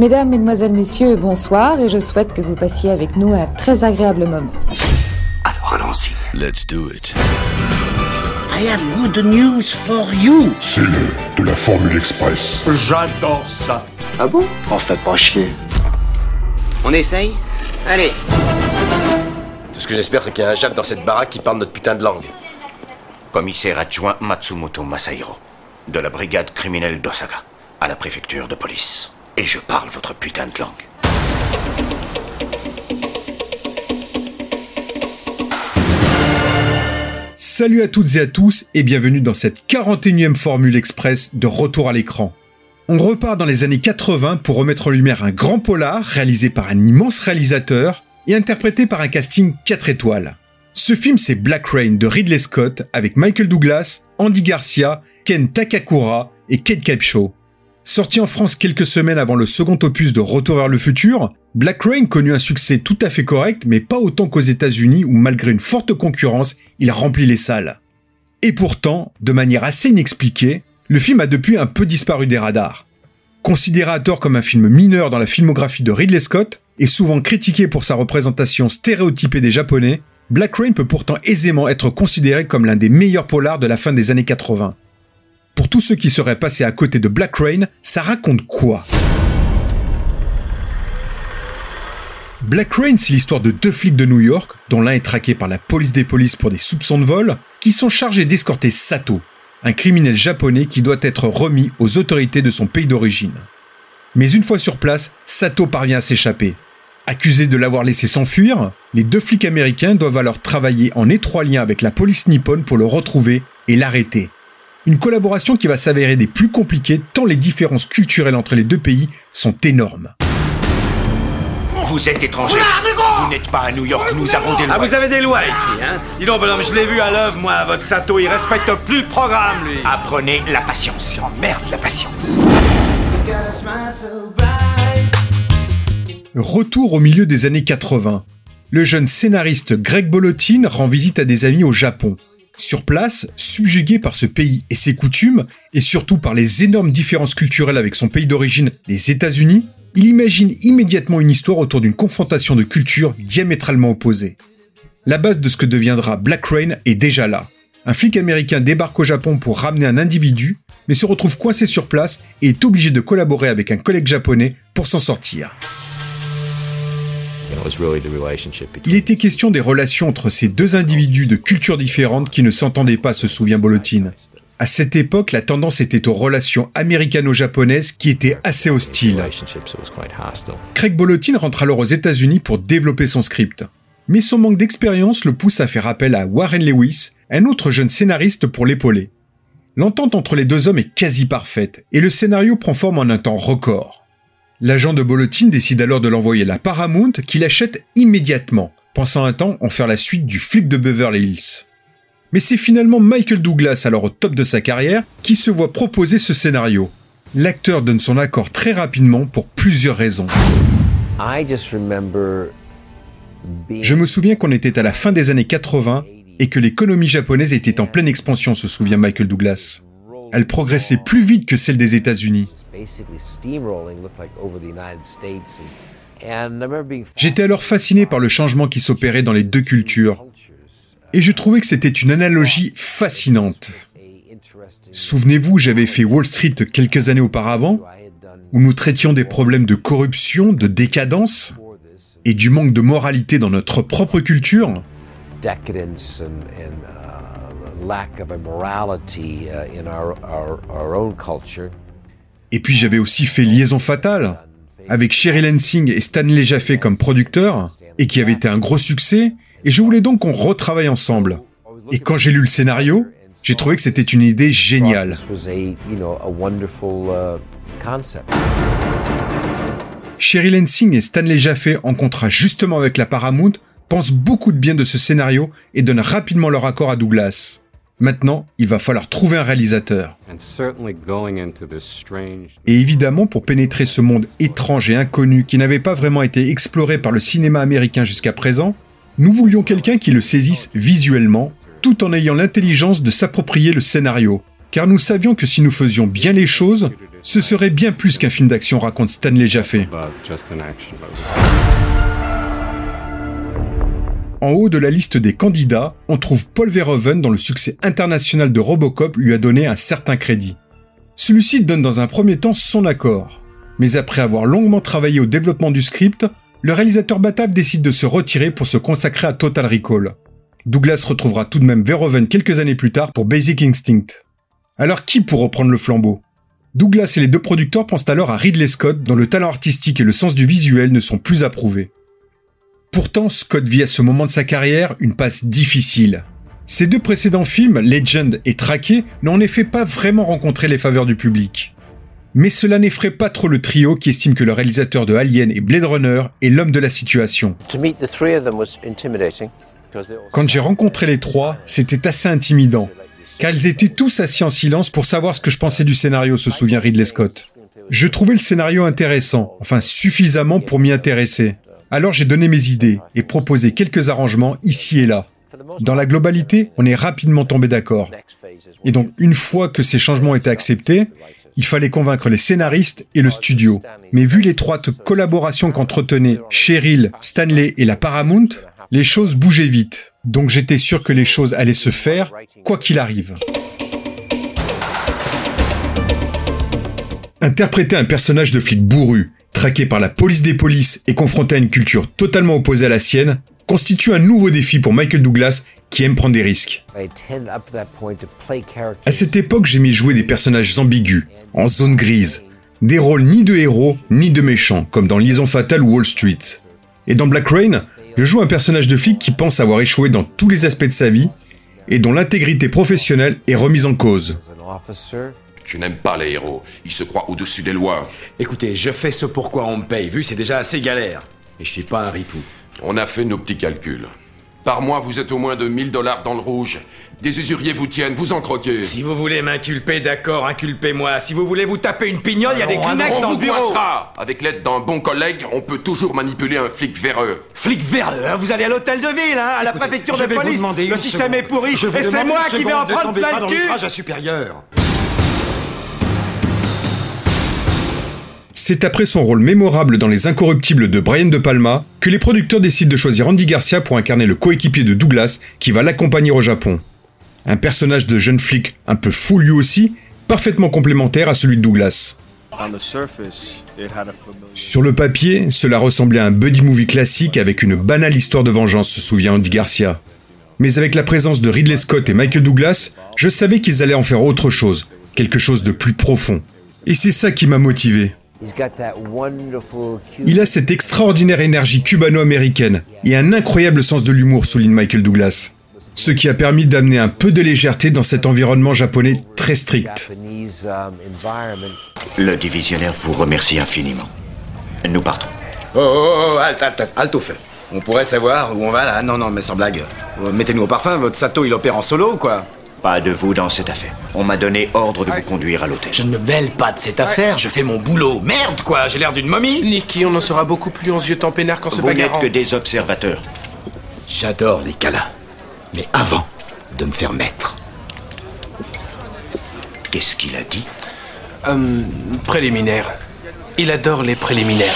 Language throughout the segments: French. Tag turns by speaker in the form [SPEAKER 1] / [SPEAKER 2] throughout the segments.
[SPEAKER 1] Mesdames, Mesdemoiselles, Messieurs, bonsoir et je souhaite que vous passiez avec nous un très agréable moment.
[SPEAKER 2] Alors allons-y.
[SPEAKER 3] Let's do it.
[SPEAKER 2] I have good news for you.
[SPEAKER 4] C'est le de la Formule Express.
[SPEAKER 2] J'adore ça.
[SPEAKER 5] Ah bon? On fait pas chier.
[SPEAKER 6] On essaye? Allez
[SPEAKER 7] Tout ce que j'espère, c'est qu'il y a un Jacques dans cette baraque qui parle notre putain de langue.
[SPEAKER 8] Commissaire adjoint Matsumoto Masahiro, de la brigade criminelle d'Osaka, à la préfecture de police. Et je parle votre putain de langue.
[SPEAKER 9] Salut à toutes et à tous et bienvenue dans cette 41e Formule Express de retour à l'écran. On repart dans les années 80 pour remettre en lumière un grand polar réalisé par un immense réalisateur et interprété par un casting 4 étoiles. Ce film c'est Black Rain de Ridley Scott avec Michael Douglas, Andy Garcia, Ken Takakura et Kate Capshaw. Sorti en France quelques semaines avant le second opus de Retour vers le futur, Black Rain connut un succès tout à fait correct, mais pas autant qu'aux États-Unis où malgré une forte concurrence, il remplit les salles. Et pourtant, de manière assez inexpliquée, le film a depuis un peu disparu des radars. Considéré à tort comme un film mineur dans la filmographie de Ridley Scott, et souvent critiqué pour sa représentation stéréotypée des Japonais, Black Rain peut pourtant aisément être considéré comme l'un des meilleurs polars de la fin des années 80. Pour tous ceux qui seraient passés à côté de Black Rain, ça raconte quoi? Black Rain, c'est l'histoire de deux flics de New York, dont l'un est traqué par la police des polices pour des soupçons de vol, qui sont chargés d'escorter Sato, un criminel japonais qui doit être remis aux autorités de son pays d'origine. Mais une fois sur place, Sato parvient à s'échapper. Accusés de l'avoir laissé s'enfuir, les deux flics américains doivent alors travailler en étroit lien avec la police nippone pour le retrouver et l'arrêter. Une collaboration qui va s'avérer des plus compliquées tant les différences culturelles entre les deux pays sont énormes.
[SPEAKER 8] Vous êtes étranger. Vous n'êtes pas à New York, nous avons des lois.
[SPEAKER 7] Ah, vous avez des lois ici, hein Dis donc, bonhomme, je l'ai vu à l'œuvre, moi, votre Sato, il respecte plus le programme, lui.
[SPEAKER 8] Apprenez la patience. J'emmerde la patience.
[SPEAKER 9] Retour au milieu des années 80. Le jeune scénariste Greg Bolotin rend visite à des amis au Japon. Sur place, subjugué par ce pays et ses coutumes, et surtout par les énormes différences culturelles avec son pays d'origine, les États-Unis, il imagine immédiatement une histoire autour d'une confrontation de cultures diamétralement opposées. La base de ce que deviendra Black Rain est déjà là. Un flic américain débarque au Japon pour ramener un individu, mais se retrouve coincé sur place et est obligé de collaborer avec un collègue japonais pour s'en sortir. Il était question des relations entre ces deux individus de cultures différentes qui ne s'entendaient pas, se souvient Bolotin. À cette époque, la tendance était aux relations américano-japonaises qui étaient assez hostiles. Craig Bolotin rentre alors aux États-Unis pour développer son script. Mais son manque d'expérience le pousse à faire appel à Warren Lewis, un autre jeune scénariste pour l'épauler. L'entente entre les deux hommes est quasi parfaite, et le scénario prend forme en un temps record. L'agent de Bolotin décide alors de l'envoyer à la Paramount qui l'achète immédiatement, pensant un temps en faire la suite du flic de Beverly Hills. Mais c'est finalement Michael Douglas, alors au top de sa carrière, qui se voit proposer ce scénario. L'acteur donne son accord très rapidement pour plusieurs raisons. Je me souviens qu'on était à la fin des années 80 et que l'économie japonaise était en pleine expansion, se souvient Michael Douglas. Elle progressait plus vite que celle des États-Unis. J'étais alors fasciné par le changement qui s'opérait dans les deux cultures. Et je trouvais que c'était une analogie fascinante. Souvenez-vous, j'avais fait Wall Street quelques années auparavant, où nous traitions des problèmes de corruption, de décadence et du manque de moralité dans notre propre culture. Et puis j'avais aussi fait Liaison Fatale, avec Sheryl Hensing et Stanley Jaffe comme producteurs, et qui avait été un gros succès, et je voulais donc qu'on retravaille ensemble. Et quand j'ai lu le scénario, j'ai trouvé que c'était une idée géniale. Sheryl Hensing et Stanley Jaffe en contrat justement avec la Paramount pensent beaucoup de bien de ce scénario et donnent rapidement leur accord à Douglas. Maintenant, il va falloir trouver un réalisateur. Et évidemment, pour pénétrer ce monde étrange et inconnu qui n'avait pas vraiment été exploré par le cinéma américain jusqu'à présent, nous voulions quelqu'un qui le saisisse visuellement, tout en ayant l'intelligence de s'approprier le scénario. car nous savions que si nous faisions bien les choses, ce serait bien plus qu'un film d'action raconte Stanley Jaffe. En haut de la liste des candidats, on trouve Paul Verhoeven dont le succès international de Robocop lui a donné un certain crédit. Celui-ci donne dans un premier temps son accord. Mais après avoir longuement travaillé au développement du script, le réalisateur batave décide de se retirer pour se consacrer à Total Recall. Douglas retrouvera tout de même Verhoeven quelques années plus tard pour Basic Instinct. Alors qui pour reprendre le flambeau? Douglas et les deux producteurs pensent alors à Ridley Scott dont le talent artistique et le sens du visuel ne sont plus approuvés. Pourtant, Scott vit à ce moment de sa carrière une passe difficile. Ses deux précédents films, Legend et Traqué, n'ont en effet pas vraiment rencontré les faveurs du public. Mais cela n'effraie pas trop le trio qui estime que le réalisateur de Alien et Blade Runner est l'homme de la situation. Quand j'ai rencontré les trois, c'était assez intimidant, car ils étaient tous assis en silence pour savoir ce que je pensais du scénario, se souvient Ridley Scott. Je trouvais le scénario intéressant, enfin suffisamment pour m'y intéresser. Alors j'ai donné mes idées et proposé quelques arrangements ici et là. Dans la globalité, on est rapidement tombé d'accord. Et donc, une fois que ces changements étaient acceptés, il fallait convaincre les scénaristes et le studio. Mais vu l'étroite collaboration qu'entretenaient Cheryl, Stanley et la Paramount, les choses bougeaient vite. Donc j'étais sûr que les choses allaient se faire, quoi qu'il arrive. Interpréter un personnage de flic bourru, traqué par la police des polices et confronté à une culture totalement opposée à la sienne, constitue un nouveau défi pour Michael Douglas qui aime prendre des risques. À cette époque, j'aimais jouer des personnages ambigus, en zone grise, des rôles ni de héros ni de méchants, comme dans Liaison fatale ou Wall Street. Et dans Black Rain, je joue un personnage de flic qui pense avoir échoué dans tous les aspects de sa vie et dont l'intégrité professionnelle est remise en cause.
[SPEAKER 3] Je n'aime pas les héros. Ils se croient au-dessus des lois.
[SPEAKER 10] Écoutez, je fais ce pourquoi on me paye, vu c'est déjà assez galère. Et je suis pas un ripou.
[SPEAKER 3] On a fait nos petits calculs. Par mois, vous êtes au moins de 1000 dollars dans le rouge. Des usuriers vous tiennent, vous en croquez.
[SPEAKER 10] Si vous voulez m'inculper, d'accord, inculpez-moi. Si vous voulez vous taper une pignole, il y a des Kleenex dans le bureau.
[SPEAKER 3] Coincera. Avec l'aide d'un bon collègue, on peut toujours manipuler un flic véreux.
[SPEAKER 10] Flic véreux, hein Vous allez à l'hôtel de ville, hein À la préfecture de police. Le système est pourri. Je et c'est moi qui vais en prendre plein le cul. à supérieur.
[SPEAKER 9] C'est après son rôle mémorable dans Les Incorruptibles de Brian De Palma que les producteurs décident de choisir Andy Garcia pour incarner le coéquipier de Douglas qui va l'accompagner au Japon. Un personnage de jeune flic un peu fou lui aussi, parfaitement complémentaire à celui de Douglas. Sur le papier, cela ressemblait à un buddy movie classique avec une banale histoire de vengeance, se souvient Andy Garcia. Mais avec la présence de Ridley Scott et Michael Douglas, je savais qu'ils allaient en faire autre chose, quelque chose de plus profond. Et c'est ça qui m'a motivé. Il a cette extraordinaire énergie cubano-américaine et un incroyable sens de l'humour, souligne Michael Douglas. Ce qui a permis d'amener un peu de légèreté dans cet environnement japonais très strict.
[SPEAKER 8] Le divisionnaire vous remercie infiniment. Nous partons.
[SPEAKER 10] Oh, oh, oh, halte, halte, halte au feu. On pourrait savoir où on va là Non, non, mais sans blague. Mettez-nous au parfum, votre Sato il opère en solo ou quoi?
[SPEAKER 8] Pas de vous dans cette affaire. On m'a donné ordre de vous conduire à l'hôtel.
[SPEAKER 10] Je ne me mêle pas de cette affaire, je fais mon boulot. Merde, quoi, j'ai l'air d'une momie
[SPEAKER 11] Nicky, on en saura beaucoup plus en yeux temps peinard qu'en se
[SPEAKER 8] Vous n'êtes que des observateurs.
[SPEAKER 10] J'adore les câlins. Mais avant de me faire mettre.
[SPEAKER 8] Qu'est-ce qu'il a dit?
[SPEAKER 11] Hum, préliminaire. Il adore les préliminaires.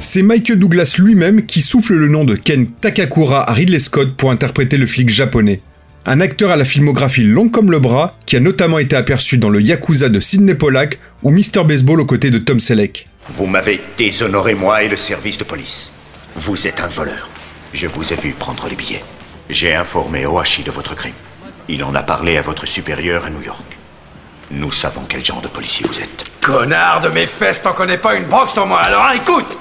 [SPEAKER 9] C'est Michael Douglas lui-même qui souffle le nom de Ken Takakura à Ridley Scott pour interpréter le flic japonais. Un acteur à la filmographie longue comme le bras, qui a notamment été aperçu dans le Yakuza de Sidney Pollack ou Mr. Baseball aux côtés de Tom Selleck.
[SPEAKER 8] Vous m'avez déshonoré moi et le service de police. Vous êtes un voleur. Je vous ai vu prendre les billets. J'ai informé Ohashi de votre crime. Il en a parlé à votre supérieur à New York. Nous savons quel genre de policier vous êtes.
[SPEAKER 10] Connard de mes fesses, t'en connais pas une broque sur moi, alors hein, écoute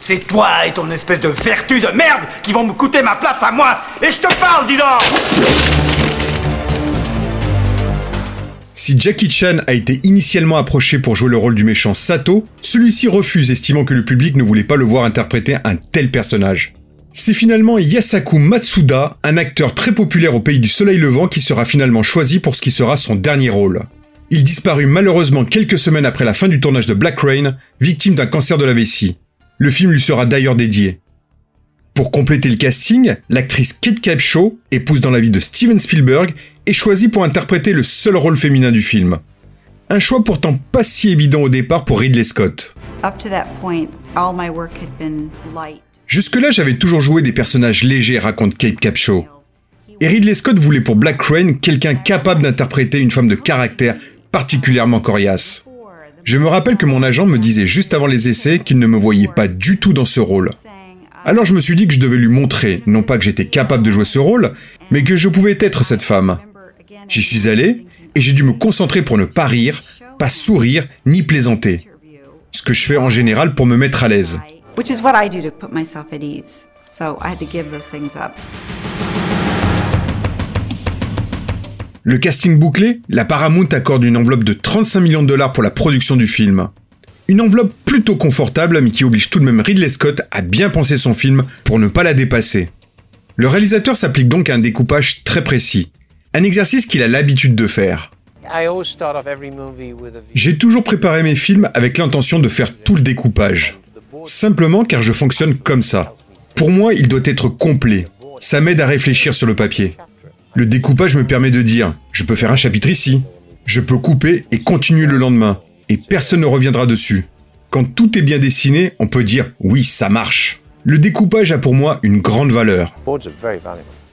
[SPEAKER 10] c'est toi et ton espèce de vertu de merde qui vont me coûter ma place à moi Et je te parle, dis
[SPEAKER 9] Si Jackie Chan a été initialement approché pour jouer le rôle du méchant Sato, celui-ci refuse estimant que le public ne voulait pas le voir interpréter un tel personnage. C'est finalement Yasaku Matsuda, un acteur très populaire au pays du soleil levant qui sera finalement choisi pour ce qui sera son dernier rôle. Il disparut malheureusement quelques semaines après la fin du tournage de Black Rain, victime d'un cancer de la vessie. Le film lui sera d'ailleurs dédié. Pour compléter le casting, l'actrice Kate Capshaw, épouse dans la vie de Steven Spielberg, est choisie pour interpréter le seul rôle féminin du film. Un choix pourtant pas si évident au départ pour Ridley Scott. Jusque-là, j'avais toujours joué des personnages légers, raconte Kate Capshaw. Et Ridley Scott voulait pour Black Crane quelqu'un capable d'interpréter une femme de caractère particulièrement coriace. Je me rappelle que mon agent me disait juste avant les essais qu'il ne me voyait pas du tout dans ce rôle. Alors je me suis dit que je devais lui montrer, non pas que j'étais capable de jouer ce rôle, mais que je pouvais être cette femme. J'y suis allé, et j'ai dû me concentrer pour ne pas rire, pas sourire, ni plaisanter. Ce que je fais en général pour me mettre à l'aise. Le casting bouclé, la Paramount accorde une enveloppe de 35 millions de dollars pour la production du film. Une enveloppe plutôt confortable, mais qui oblige tout de même Ridley Scott à bien penser son film pour ne pas la dépasser. Le réalisateur s'applique donc à un découpage très précis, un exercice qu'il a l'habitude de faire. J'ai toujours préparé mes films avec l'intention de faire tout le découpage. Simplement car je fonctionne comme ça. Pour moi, il doit être complet. Ça m'aide à réfléchir sur le papier. Le découpage me permet de dire, je peux faire un chapitre ici, je peux couper et continuer le lendemain, et personne ne reviendra dessus. Quand tout est bien dessiné, on peut dire, oui, ça marche. Le découpage a pour moi une grande valeur.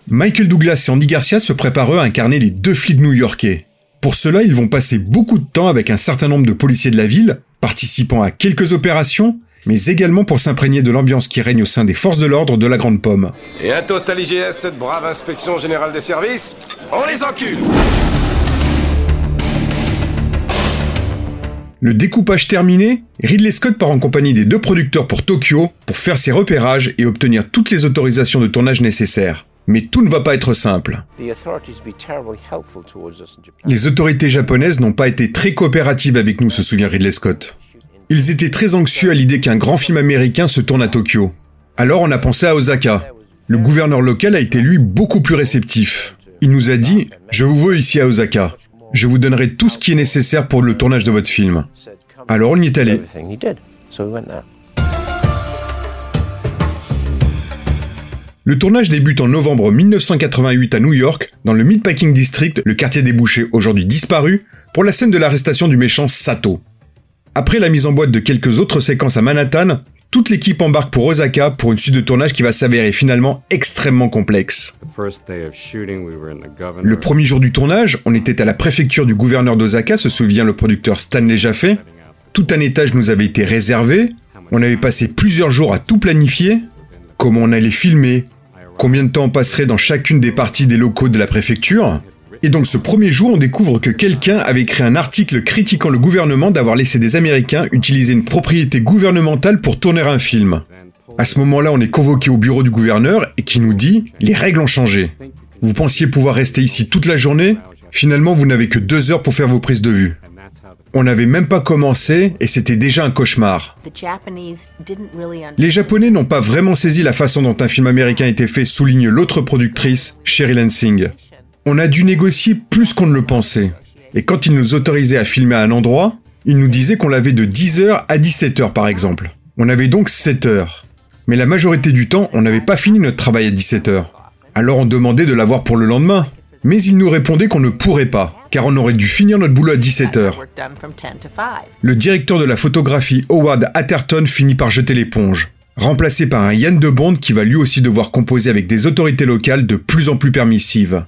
[SPEAKER 9] Michael Douglas et Andy Garcia se préparent à incarner les deux flics new-yorkais. Pour cela, ils vont passer beaucoup de temps avec un certain nombre de policiers de la ville, participant à quelques opérations, mais également pour s'imprégner de l'ambiance qui règne au sein des forces de l'ordre de la Grande Pomme.
[SPEAKER 12] Et un toast à l'IGS, cette brave inspection générale des services. On les encule
[SPEAKER 9] Le découpage terminé, Ridley Scott part en compagnie des deux producteurs pour Tokyo pour faire ses repérages et obtenir toutes les autorisations de tournage nécessaires. Mais tout ne va pas être simple. Les autorités japonaises n'ont pas été très coopératives avec nous, se souvient Ridley Scott. Ils étaient très anxieux à l'idée qu'un grand film américain se tourne à Tokyo. Alors on a pensé à Osaka. Le gouverneur local a été lui beaucoup plus réceptif. Il nous a dit ⁇ Je vous veux ici à Osaka. Je vous donnerai tout ce qui est nécessaire pour le tournage de votre film. ⁇ Alors on y est allé. Le tournage débute en novembre 1988 à New York, dans le Meatpacking District, le quartier des bouchers aujourd'hui disparu, pour la scène de l'arrestation du méchant Sato. Après la mise en boîte de quelques autres séquences à Manhattan, toute l'équipe embarque pour Osaka pour une suite de tournage qui va s'avérer finalement extrêmement complexe. Le premier jour du tournage, on était à la préfecture du gouverneur d'Osaka, se souvient le producteur Stanley Jaffe. Tout un étage nous avait été réservé, on avait passé plusieurs jours à tout planifier, comment on allait filmer, combien de temps on passerait dans chacune des parties des locaux de la préfecture, et donc ce premier jour, on découvre que quelqu'un avait écrit un article critiquant le gouvernement d'avoir laissé des Américains utiliser une propriété gouvernementale pour tourner un film. À ce moment-là, on est convoqué au bureau du gouverneur et qui nous dit ⁇ Les règles ont changé. Vous pensiez pouvoir rester ici toute la journée? Finalement, vous n'avez que deux heures pour faire vos prises de vue. On n'avait même pas commencé et c'était déjà un cauchemar. Les Japonais n'ont pas vraiment saisi la façon dont un film américain était fait, souligne l'autre productrice, Sherry Lansing. On a dû négocier plus qu'on ne le pensait. Et quand ils nous autorisaient à filmer à un endroit, ils nous disaient qu'on l'avait de 10h à 17h par exemple. On avait donc 7 heures. Mais la majorité du temps, on n'avait pas fini notre travail à 17h. Alors on demandait de l'avoir pour le lendemain. Mais ils nous répondaient qu'on ne pourrait pas, car on aurait dû finir notre boulot à 17h. Le directeur de la photographie, Howard Atherton, finit par jeter l'éponge, remplacé par un Yann de Bond qui va lui aussi devoir composer avec des autorités locales de plus en plus permissives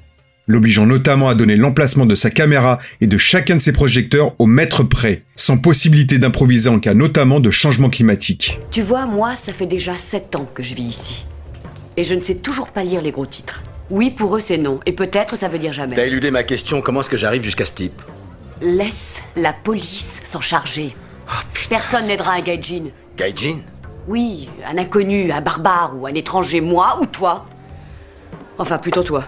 [SPEAKER 9] l'obligeant notamment à donner l'emplacement de sa caméra et de chacun de ses projecteurs au mètre près, sans possibilité d'improviser en cas notamment de changement climatique.
[SPEAKER 13] Tu vois, moi, ça fait déjà 7 ans que je vis ici. Et je ne sais toujours pas lire les gros titres. Oui, pour eux, c'est non. Et peut-être, ça veut dire jamais.
[SPEAKER 14] T'as éludé ma question, comment est-ce que j'arrive jusqu'à ce type?
[SPEAKER 13] Laisse la police s'en charger.
[SPEAKER 14] Oh,
[SPEAKER 13] Personne n'aidera un gaijin.
[SPEAKER 14] Gaijin?
[SPEAKER 13] Oui, un inconnu, un barbare ou un étranger, moi ou toi. Enfin, plutôt toi.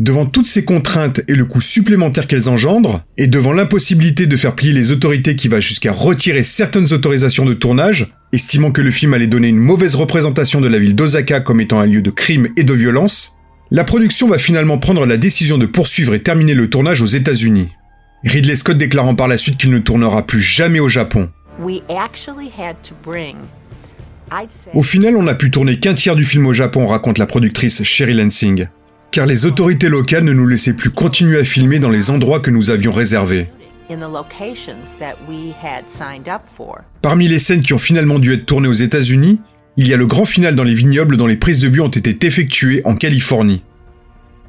[SPEAKER 9] Devant toutes ces contraintes et le coût supplémentaire qu'elles engendrent, et devant l'impossibilité de faire plier les autorités qui va jusqu'à retirer certaines autorisations de tournage, estimant que le film allait donner une mauvaise représentation de la ville d'Osaka comme étant un lieu de crime et de violence, la production va finalement prendre la décision de poursuivre et terminer le tournage aux États-Unis. Ridley Scott déclarant par la suite qu'il ne tournera plus jamais au Japon. Au final, on n'a pu tourner qu'un tiers du film au Japon, raconte la productrice Sherry Lansing, car les autorités locales ne nous laissaient plus continuer à filmer dans les endroits que nous avions réservés. Parmi les scènes qui ont finalement dû être tournées aux États-Unis, il y a le grand final dans les vignobles dont les prises de vue ont été effectuées en Californie.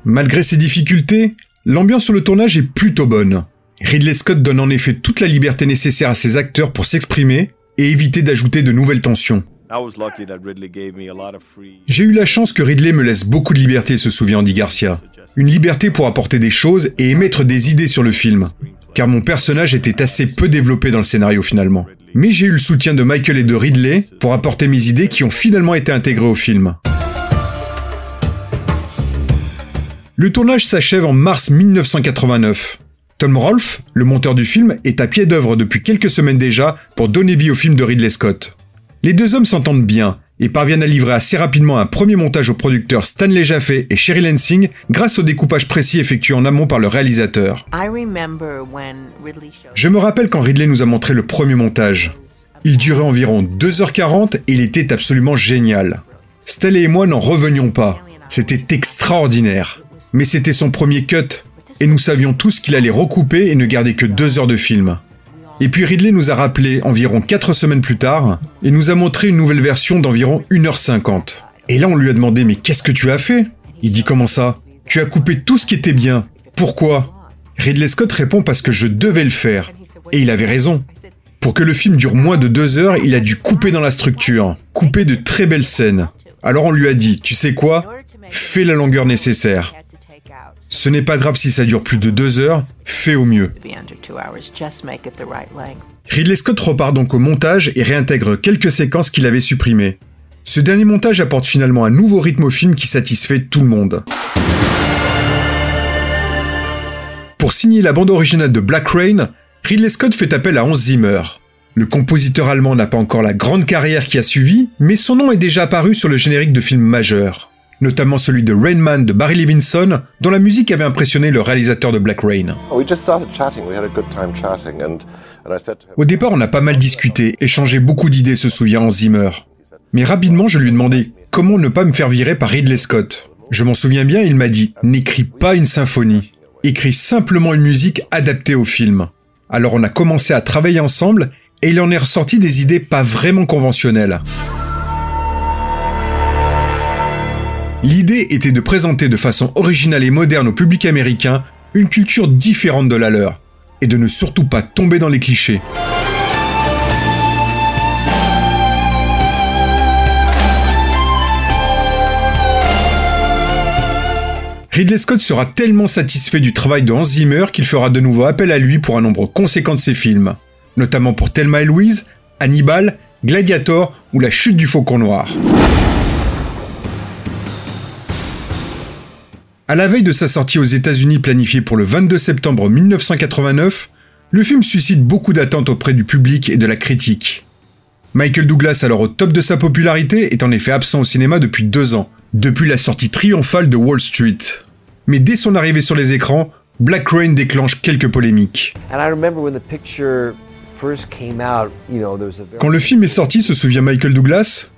[SPEAKER 9] Malgré ces difficultés, l'ambiance sur le tournage est plutôt bonne. Ridley Scott donne en effet toute la liberté nécessaire à ses acteurs pour s'exprimer et éviter d'ajouter de nouvelles tensions. J'ai eu la chance que Ridley me laisse beaucoup de liberté, se souvient Andy Garcia. Une liberté pour apporter des choses et émettre des idées sur le film. Car mon personnage était assez peu développé dans le scénario finalement. Mais j'ai eu le soutien de Michael et de Ridley pour apporter mes idées qui ont finalement été intégrées au film. Le tournage s'achève en mars 1989. Tom Rolfe, le monteur du film, est à pied d'œuvre depuis quelques semaines déjà pour donner vie au film de Ridley Scott. Les deux hommes s'entendent bien et parviennent à livrer assez rapidement un premier montage aux producteurs Stanley Jaffe et Sherry Lansing grâce au découpage précis effectué en amont par le réalisateur. Je me rappelle quand Ridley nous a montré le premier montage. Il durait environ 2h40 et il était absolument génial. Stanley et moi n'en revenions pas. C'était extraordinaire. Mais c'était son premier cut, et nous savions tous qu'il allait recouper et ne garder que deux heures de film. Et puis Ridley nous a rappelé environ 4 semaines plus tard, et nous a montré une nouvelle version d'environ 1h50. Et là on lui a demandé mais qu'est-ce que tu as fait? Il dit comment ça? Tu as coupé tout ce qui était bien. Pourquoi? Ridley Scott répond parce que je devais le faire. Et il avait raison. Pour que le film dure moins de deux heures, il a dû couper dans la structure, couper de très belles scènes. Alors on lui a dit, tu sais quoi? Fais la longueur nécessaire. Ce n'est pas grave si ça dure plus de deux heures, fais au mieux. Ridley Scott repart donc au montage et réintègre quelques séquences qu'il avait supprimées. Ce dernier montage apporte finalement un nouveau rythme au film qui satisfait tout le monde. Pour signer la bande originale de Black Rain, Ridley Scott fait appel à Hans Zimmer. Le compositeur allemand n'a pas encore la grande carrière qui a suivi, mais son nom est déjà apparu sur le générique de films majeurs notamment celui de Rain Man de Barry Levinson, dont la musique avait impressionné le réalisateur de Black Rain. Au départ, on a pas mal discuté, échangé beaucoup d'idées, se souvient Hans Zimmer. Mais rapidement, je lui ai demandé comment ne pas me faire virer par Ridley Scott. Je m'en souviens bien, il m'a dit n'écris pas une symphonie, écris simplement une musique adaptée au film. Alors on a commencé à travailler ensemble et il en est ressorti des idées pas vraiment conventionnelles. L'idée était de présenter de façon originale et moderne au public américain une culture différente de la leur, et de ne surtout pas tomber dans les clichés. Ridley Scott sera tellement satisfait du travail de Hans Zimmer qu'il fera de nouveau appel à lui pour un nombre conséquent de ses films, notamment pour Thelma et Louise, Hannibal, Gladiator ou La chute du faucon noir. À la veille de sa sortie aux États-Unis planifiée pour le 22 septembre 1989, le film suscite beaucoup d'attentes auprès du public et de la critique. Michael Douglas, alors au top de sa popularité, est en effet absent au cinéma depuis deux ans, depuis la sortie triomphale de Wall Street. Mais dès son arrivée sur les écrans, Black Rain déclenche quelques polémiques. Quand le film est sorti, se souvient Michael Douglas,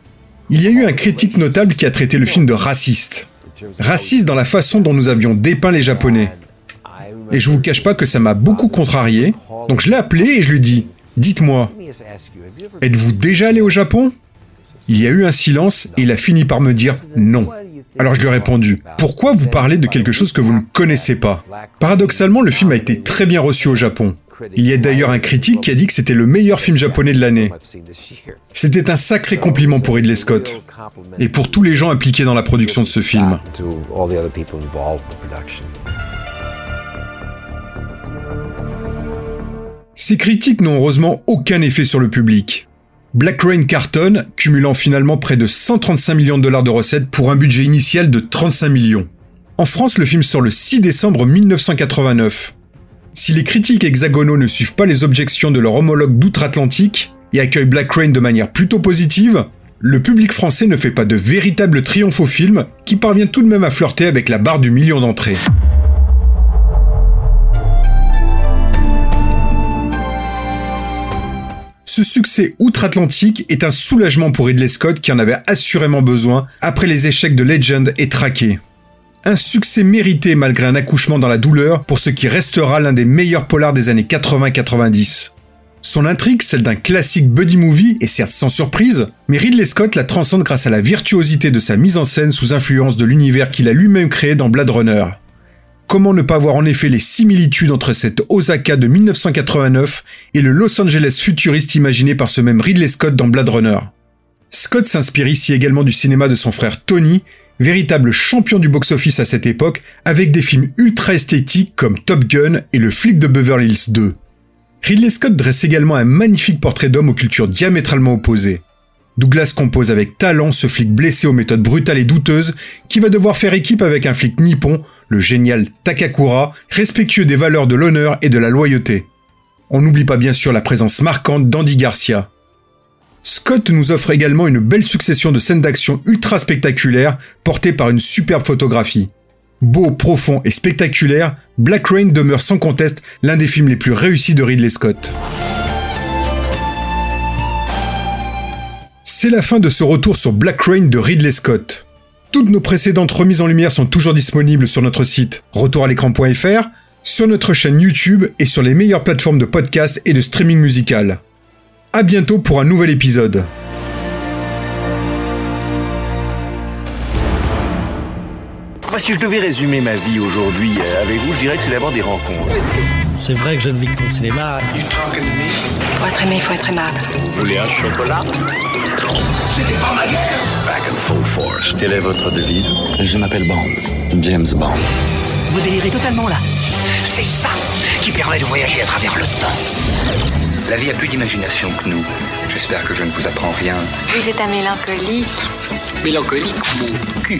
[SPEAKER 9] il y a eu un critique notable qui a traité le film de raciste raciste dans la façon dont nous avions dépeint les Japonais. Et je vous cache pas que ça m'a beaucoup contrarié, donc je l'ai appelé et je lui dis Dites-moi, êtes-vous déjà allé au Japon? Il y a eu un silence et il a fini par me dire non. Alors je lui ai répondu Pourquoi vous parlez de quelque chose que vous ne connaissez pas? Paradoxalement, le film a été très bien reçu au Japon. Il y a d'ailleurs un critique qui a dit que c'était le meilleur film japonais de l'année. C'était un sacré compliment pour Ridley Scott et pour tous les gens impliqués dans la production de ce film. Ces critiques n'ont heureusement aucun effet sur le public. Black Rain cartonne, cumulant finalement près de 135 millions de dollars de recettes pour un budget initial de 35 millions. En France, le film sort le 6 décembre 1989. Si les critiques hexagonaux ne suivent pas les objections de leur homologue d'outre-Atlantique et accueillent Black Rain de manière plutôt positive, le public français ne fait pas de véritable triomphe au film qui parvient tout de même à flirter avec la barre du million d'entrées. Ce succès outre-Atlantique est un soulagement pour Ridley Scott qui en avait assurément besoin après les échecs de Legend et Traqué. Un succès mérité malgré un accouchement dans la douleur pour ce qui restera l'un des meilleurs polars des années 80-90. Son intrigue, celle d'un classique buddy movie, est certes sans surprise, mais Ridley Scott la transcende grâce à la virtuosité de sa mise en scène sous influence de l'univers qu'il a lui-même créé dans Blade Runner. Comment ne pas voir en effet les similitudes entre cette Osaka de 1989 et le Los Angeles futuriste imaginé par ce même Ridley Scott dans Blade Runner? Scott s'inspire ici également du cinéma de son frère Tony, véritable champion du box-office à cette époque, avec des films ultra esthétiques comme Top Gun et Le flic de Beverly Hills 2. Ridley Scott dresse également un magnifique portrait d'homme aux cultures diamétralement opposées. Douglas compose avec talent ce flic blessé aux méthodes brutales et douteuses qui va devoir faire équipe avec un flic nippon, le génial Takakura, respectueux des valeurs de l'honneur et de la loyauté. On n'oublie pas bien sûr la présence marquante d'Andy Garcia. Scott nous offre également une belle succession de scènes d'action ultra spectaculaires portées par une superbe photographie. Beau, profond et spectaculaire, Black Rain demeure sans conteste l'un des films les plus réussis de Ridley Scott. C'est la fin de ce retour sur Black Rain de Ridley Scott. Toutes nos précédentes remises en lumière sont toujours disponibles sur notre site retouralécran.fr, sur notre chaîne YouTube et sur les meilleures plateformes de podcast et de streaming musical. A bientôt pour un nouvel épisode.
[SPEAKER 15] si je devais résumer ma vie aujourd'hui euh, avec vous, je dirais que c'est d'abord des rencontres.
[SPEAKER 16] C'est vrai que je ne vis que pour le cinéma.
[SPEAKER 17] Pour être aimé, il faut être aimable.
[SPEAKER 15] Vous voulez un chocolat?
[SPEAKER 2] C'était pas ma guerre
[SPEAKER 15] Back and full force. Quelle est votre devise?
[SPEAKER 18] Je m'appelle Bond. James Bond.
[SPEAKER 19] Vous délirez totalement là.
[SPEAKER 2] C'est ça qui permet de voyager à travers le temps.
[SPEAKER 18] La vie a plus d'imagination que nous. J'espère que je ne vous apprends rien.
[SPEAKER 17] Vous êtes un mélancolique.
[SPEAKER 18] Mélancolique, mon cul.